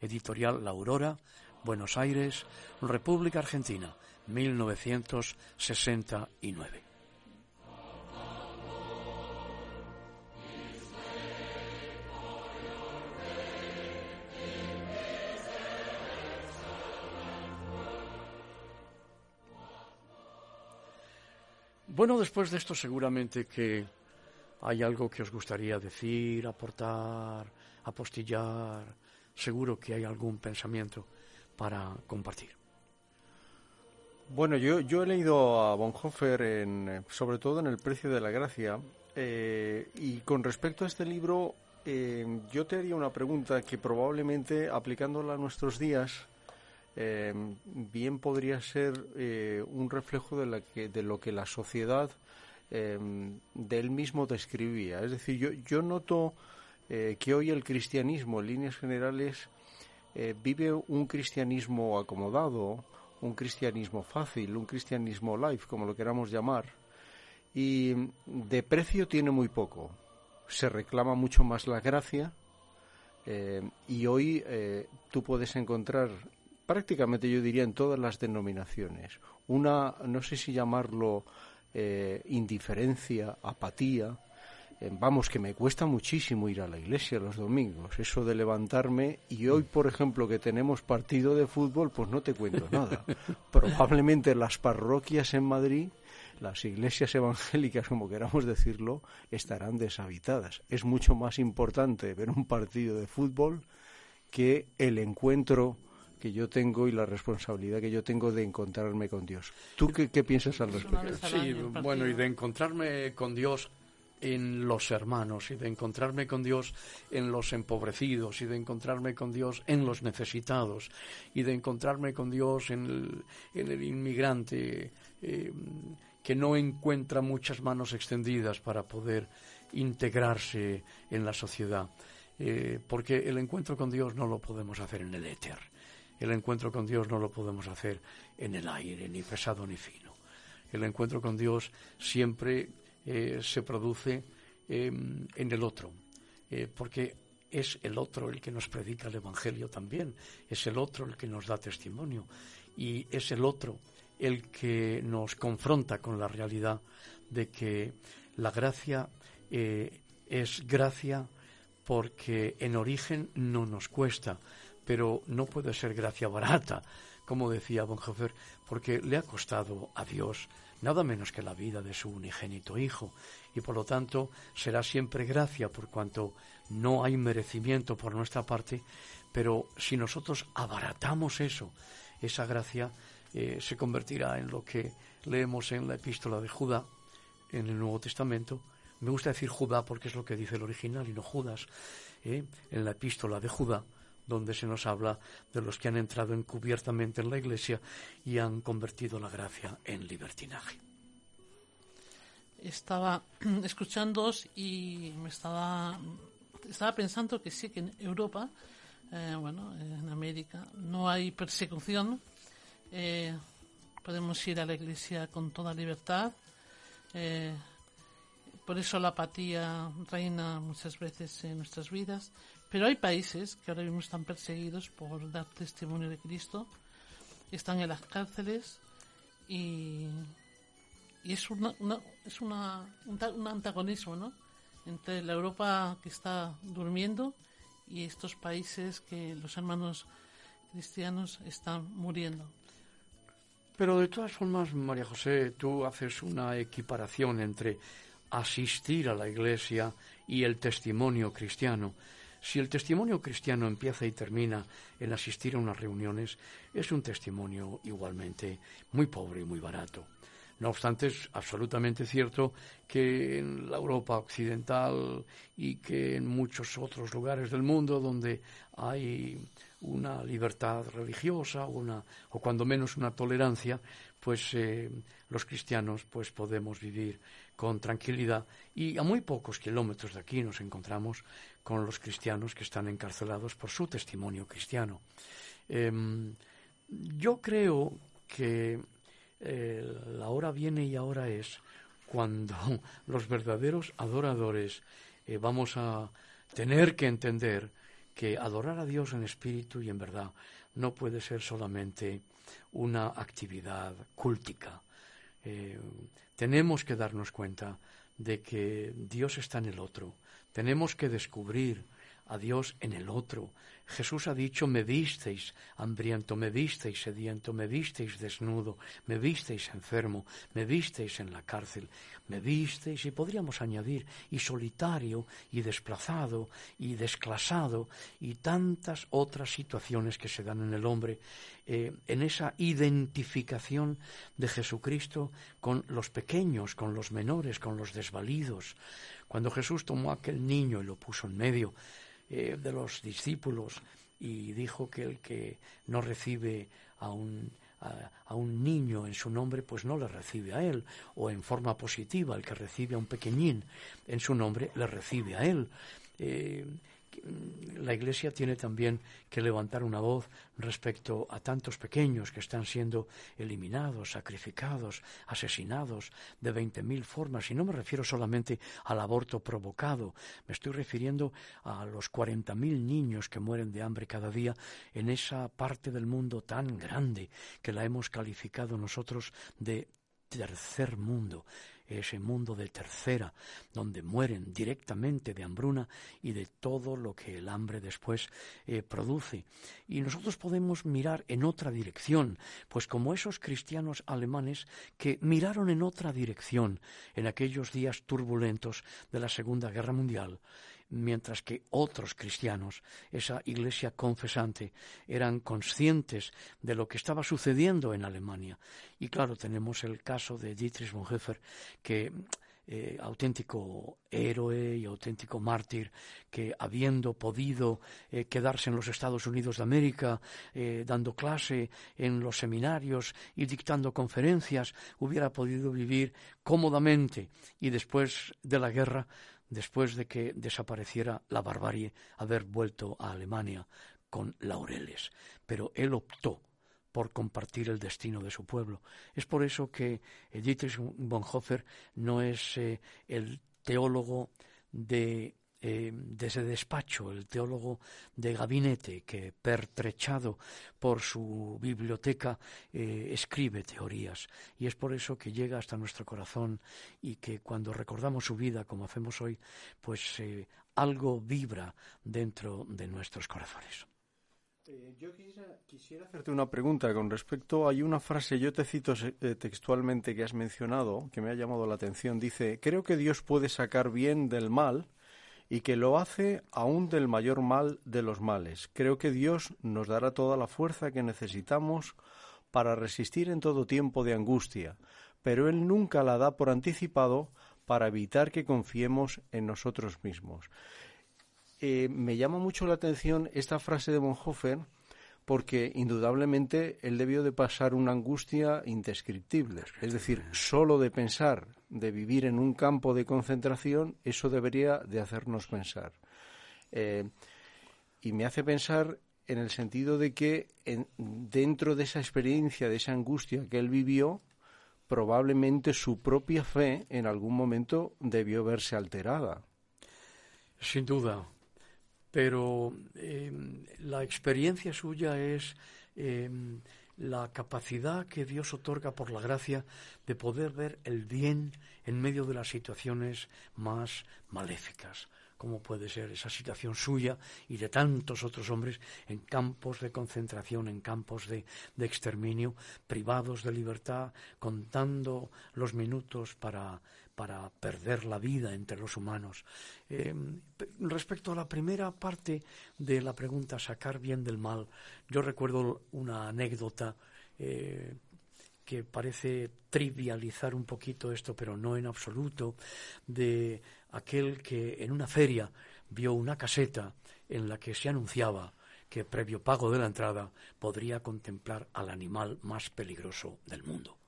Speaker 1: editorial La Aurora, Buenos Aires, República Argentina, 1969. Bueno, después de esto seguramente que hay algo que os gustaría decir, aportar, apostillar. Seguro que hay algún pensamiento para compartir.
Speaker 3: Bueno, yo, he leído a Bonhoeffer en, sobre todo en El precio de la gracia eh, y con respecto a este libro eh, yo te haría una pregunta que probablemente aplicándola a nuestros días eh, bien podría ser eh, un reflejo de, la que, de lo que la sociedad eh, de él mismo describía. Es decir, yo, yo noto que hoy el cristianismo, en líneas generales, vive un cristianismo acomodado, un cristianismo fácil, un cristianismo life, como lo queramos llamar, y de precio tiene muy poco. Se reclama mucho más la gracia, y hoy tú puedes encontrar prácticamente yo diría en todas las denominaciones. Una, no sé si llamarlo eh, indiferencia, apatía. Eh, vamos, que me cuesta muchísimo ir a la iglesia los domingos. Eso de levantarme y hoy, por ejemplo, que tenemos partido de fútbol, pues no te cuento nada. Probablemente las parroquias en Madrid las iglesias evangélicas, como queramos decirlo, estarán deshabitadas. Es mucho más importante ver un partido de fútbol que el encuentro que yo tengo y la responsabilidad que yo tengo de encontrarme con Dios. ¿Tú qué, piensas al respecto?
Speaker 1: Sí, bueno, y de encontrarme con Dios en los hermanos y de encontrarme con Dios en los empobrecidos y de encontrarme con Dios en los necesitados y de encontrarme con Dios en el, en el inmigrante eh, que no encuentra muchas manos extendidas para poder integrarse en la sociedad. Eh, porque el encuentro con Dios no lo podemos hacer en el éter el encuentro con Dios no lo podemos hacer en el aire, ni pesado ni fino. El encuentro con Dios siempre eh, se produce em, en el otro, eh, porque es el otro el que nos predica el Evangelio también, es el otro el que nos da testimonio y es el otro el que nos confronta con la realidad de que la gracia eh, es gracia porque en origen no nos cuesta, pero no puede ser gracia barata, como decía Bonhoeffer, porque le ha costado a Dios nada menos que la vida de su unigénito Hijo, y por lo tanto será siempre gracia por cuanto no hay merecimiento por nuestra parte, pero si nosotros abaratamos eso, esa gracia eh, se convertirá en lo que leemos en la epístola de Judá, en el Nuevo Testamento. Me gusta decir Judá porque es lo que dice el original y no Judas. ¿eh? En la epístola de Judá, donde se nos habla de los que han entrado encubiertamente en la Iglesia y han convertido la gracia en libertinaje.
Speaker 2: Estaba escuchándoos y me estaba, estaba pensando que sí, que en Europa, eh, bueno, en América, no hay persecución. Eh, podemos ir a la iglesia con toda libertad. Eh, por eso la apatía reina muchas veces en nuestras vidas. Pero hay países que ahora mismo están perseguidos por dar testimonio de Cristo, están en las cárceles y, y es, una, es una, un, antagonismo ¿no? entre la Europa que está durmiendo y estos países que los hermanos cristianos están muriendo.
Speaker 1: Pero de todas formas, María José, tú haces una equiparación entre asistir a la iglesia y el testimonio cristiano. Si el testimonio cristiano empieza y termina en asistir a unas reuniones, es un testimonio igualmente muy pobre y muy barato. No obstante, es absolutamente cierto que en la Europa occidental y que en muchos otros lugares del mundo donde hay una libertad religiosa una, o cuando menos una tolerancia, pues eh, los cristianos pues podemos vivir con tranquilidad y a muy pocos kilómetros de aquí nos encontramos con los cristianos que están encarcelados por su testimonio cristiano. Em, yo creo que eh, la hora viene y ahora es cuando los verdaderos adoradores eh, vamos a tener que entender que adorar a Dios en espíritu y en verdad no puede ser solamente una actividad cúltica. Eh, tenemos que darnos cuenta de que Dios está en el otro, tenemos que descubrir a Dios en el otro. Jesús ha dicho, me visteis hambriento, me visteis sediento, me visteis desnudo, me visteis enfermo, me visteis en la cárcel, me visteis, y podríamos añadir, y solitario, y desplazado, y desclasado, y tantas otras situaciones que se dan en el hombre, eh, en esa identificación de Jesucristo con los pequeños, con los menores, con los desvalidos. Cuando Jesús tomó a aquel niño y lo puso en medio, eh, de los discípulos y dijo que el que no recibe a un, a, un niño en su nombre, pues no le recibe a él, o en forma positiva, el que recibe a un pequeñín en su nombre, le recibe a él. Eh, la Iglesia tiene también que levantar una voz respecto a tantos pequeños que están siendo eliminados, sacrificados, asesinados de veinte mil formas. Y no me refiero solamente al aborto provocado, me estoy refiriendo a los cuarenta mil niños que mueren de hambre cada día en esa parte del mundo tan grande que la hemos calificado nosotros de tercer mundo ese mundo de tercera, donde mueren directamente de hambruna y de todo lo que el hambre después eh, produce. Y nosotros podemos mirar en otra dirección, pues como esos cristianos alemanes que miraron en otra dirección en aquellos días turbulentos de la Segunda Guerra Mundial mientras que otros cristianos, esa iglesia confesante, eran conscientes de lo que estaba sucediendo en Alemania. Y claro, tenemos el caso de Dietrich Bonhoeffer, que eh, auténtico héroe y auténtico mártir que habiendo podido eh, quedarse en los Estados Unidos de América eh, dando clase en los seminarios y dictando conferencias hubiera podido vivir cómodamente y después de la guerra después de que desapareciera la barbarie, haber vuelto a Alemania con laureles. Pero él optó por compartir el destino de su pueblo. Es por eso que Dietrich Bonhoeffer no es eh, el teólogo de eh, desde despacho, el teólogo de gabinete que, pertrechado por su biblioteca, eh, escribe teorías. Y es por eso que llega hasta nuestro corazón y que cuando recordamos su vida, como hacemos hoy, pues eh, algo vibra dentro de nuestros corazones.
Speaker 3: Eh, yo quisiera, hacerte una pregunta con respecto. Hay una frase, yo te cito eh, textualmente que has mencionado, que me ha llamado la atención. Dice: Creo que Dios puede sacar bien del mal y que lo hace aún del mayor mal de los males. Creo que Dios nos dará toda la fuerza que necesitamos para resistir en todo tiempo de angustia, pero Él nunca la da por anticipado para evitar que confiemos en nosotros mismos. Eh, me llama mucho la atención esta frase de Bonhoeffer porque indudablemente él debió de pasar una angustia indescriptible. Es decir, solo de pensar, de vivir en un campo de concentración, eso debería de hacernos pensar. Eh, y me hace pensar en el sentido de que dentro de esa experiencia, de esa angustia que él vivió, probablemente su propia fe en algún momento debió verse alterada.
Speaker 1: Sin duda, pero em, la experiencia suya es em, la capacidad que Dios otorga por la gracia de poder ver el bien en medio de las situaciones más maléficas. Como puede ser esa situación suya y de tantos otros hombres en campos de concentración, en campos de, exterminio, privados de libertad, contando los minutos para, para perder la vida entre los humanos. Eh, respecto a la primera parte de la pregunta, sacar bien del mal, yo recuerdo una anécdota eh, que parece trivializar un poquito esto, pero no en absoluto, de aquel que en una feria vio una caseta en la que se anunciaba que previo pago de la entrada podría contemplar al animal más peligroso del mundo.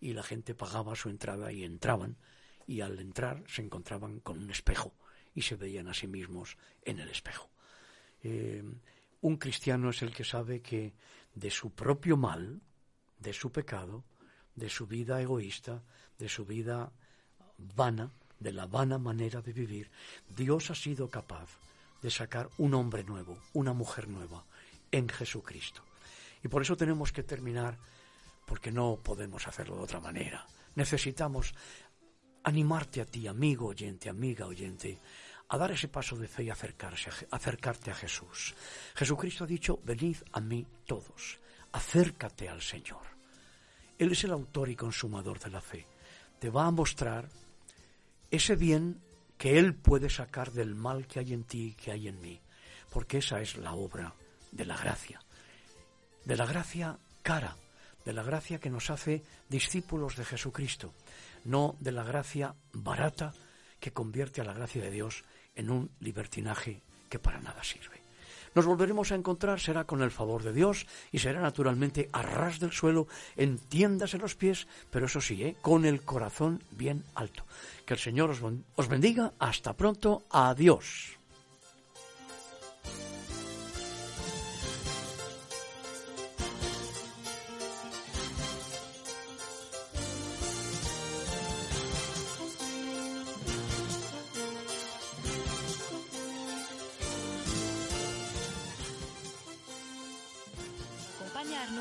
Speaker 1: Y la gente pagaba su entrada y entraban, y al entrar se encontraban con un espejo y se veían a sí mismos en el espejo. Eh, un cristiano es el que sabe que de su propio mal, de su pecado, de su vida egoísta, de su vida vana, de la vana manera de vivir, Dios ha sido capaz de sacar un hombre nuevo, una mujer nueva en Jesucristo. Y por eso tenemos que terminar, porque no podemos hacerlo de otra manera. Necesitamos animarte a ti, amigo oyente, amiga oyente, a dar ese paso de fe y acercarse, acercarte a Jesús. Jesucristo ha dicho, venid a mí todos, acércate al Señor. Él es el autor y consumador de la fe. Te va a mostrar ese bien que Él puede sacar del mal que hay en ti y que hay en mí. Porque esa es la obra de la gracia. De la gracia cara, de la gracia que nos hace discípulos de Jesucristo, no de la gracia barata que convierte a la gracia de Dios en un libertinaje que para nada sirve. Nos volveremos a encontrar, será con el favor de Dios y será naturalmente a ras del suelo, en tiendas en los pies, pero eso sí, ¿eh? con el corazón bien alto. Que el Señor os bendiga. Hasta pronto. Adiós.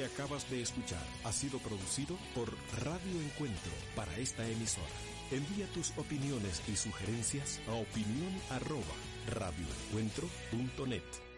Speaker 5: Que acabas de escuchar ha sido producido por Radio Encuentro para esta emisora. Envía tus opiniones y sugerencias a opinión radioencuentro.net.